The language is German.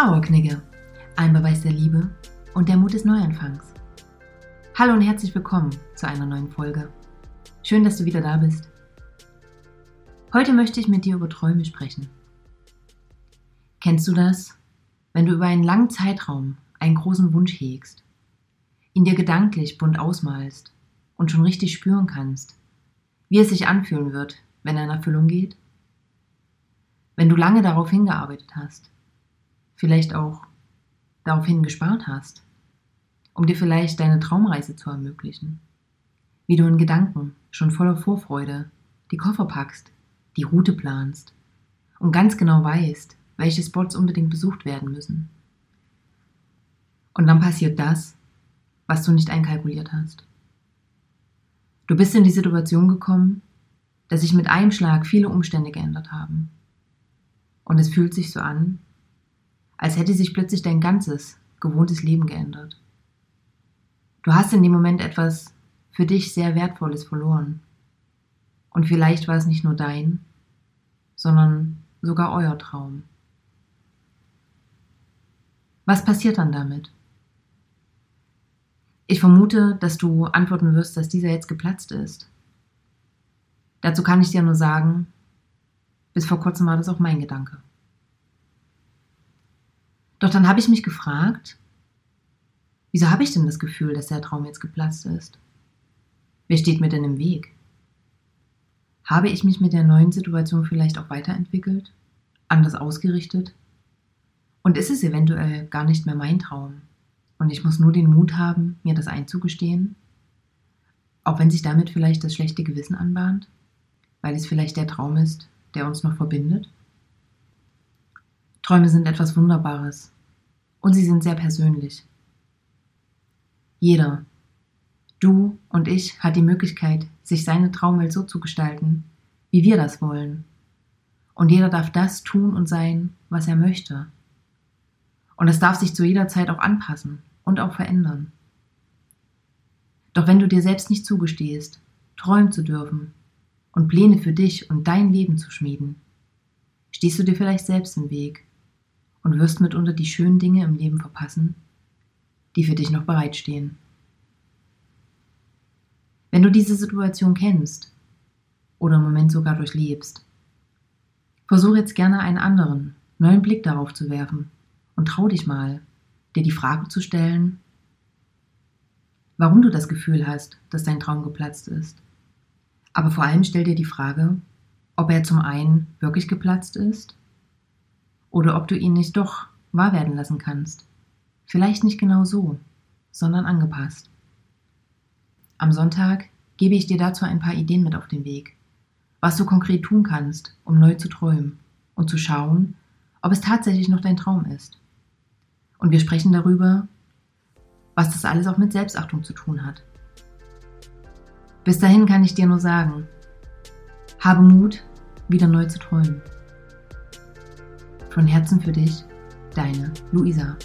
Trauerknigge, ein Beweis der Liebe und der Mut des Neuanfangs. Hallo und herzlich willkommen zu einer neuen Folge. Schön, dass du wieder da bist. Heute möchte ich mit dir über Träume sprechen. Kennst du das, wenn du über einen langen Zeitraum einen großen Wunsch hegst, ihn dir gedanklich bunt ausmalst und schon richtig spüren kannst, wie es sich anfühlen wird, wenn er in Erfüllung geht? Wenn du lange darauf hingearbeitet hast, vielleicht auch daraufhin gespart hast, um dir vielleicht deine Traumreise zu ermöglichen. Wie du in Gedanken schon voller Vorfreude die Koffer packst, die Route planst und ganz genau weißt, welche Spots unbedingt besucht werden müssen. Und dann passiert das, was du nicht einkalkuliert hast. Du bist in die Situation gekommen, dass sich mit einem Schlag viele Umstände geändert haben. Und es fühlt sich so an, als hätte sich plötzlich dein ganzes, gewohntes Leben geändert. Du hast in dem Moment etwas für dich sehr Wertvolles verloren. Und vielleicht war es nicht nur dein, sondern sogar euer Traum. Was passiert dann damit? Ich vermute, dass du antworten wirst, dass dieser jetzt geplatzt ist. Dazu kann ich dir nur sagen, bis vor kurzem war das auch mein Gedanke. Doch dann habe ich mich gefragt, wieso habe ich denn das Gefühl, dass der Traum jetzt geplatzt ist? Wer steht mir denn im Weg? Habe ich mich mit der neuen Situation vielleicht auch weiterentwickelt, anders ausgerichtet? Und ist es eventuell gar nicht mehr mein Traum? Und ich muss nur den Mut haben, mir das einzugestehen? Auch wenn sich damit vielleicht das schlechte Gewissen anbahnt? Weil es vielleicht der Traum ist, der uns noch verbindet? Träume sind etwas Wunderbares und sie sind sehr persönlich. Jeder, du und ich, hat die Möglichkeit, sich seine Traumwelt so zu gestalten, wie wir das wollen. Und jeder darf das tun und sein, was er möchte. Und es darf sich zu jeder Zeit auch anpassen und auch verändern. Doch wenn du dir selbst nicht zugestehst, träumen zu dürfen und Pläne für dich und dein Leben zu schmieden, stehst du dir vielleicht selbst im Weg und wirst mitunter die schönen Dinge im Leben verpassen, die für dich noch bereitstehen. Wenn du diese Situation kennst oder im Moment sogar durchlebst, versuch jetzt gerne einen anderen, neuen Blick darauf zu werfen und trau dich mal, dir die Frage zu stellen, warum du das Gefühl hast, dass dein Traum geplatzt ist. Aber vor allem stell dir die Frage, ob er zum einen wirklich geplatzt ist oder ob du ihn nicht doch wahr werden lassen kannst. Vielleicht nicht genau so, sondern angepasst. Am Sonntag gebe ich dir dazu ein paar Ideen mit auf den Weg, was du konkret tun kannst, um neu zu träumen und zu schauen, ob es tatsächlich noch dein Traum ist. Und wir sprechen darüber, was das alles auch mit Selbstachtung zu tun hat. Bis dahin kann ich dir nur sagen, habe Mut, wieder neu zu träumen. Von Herzen für dich, deine Luisa.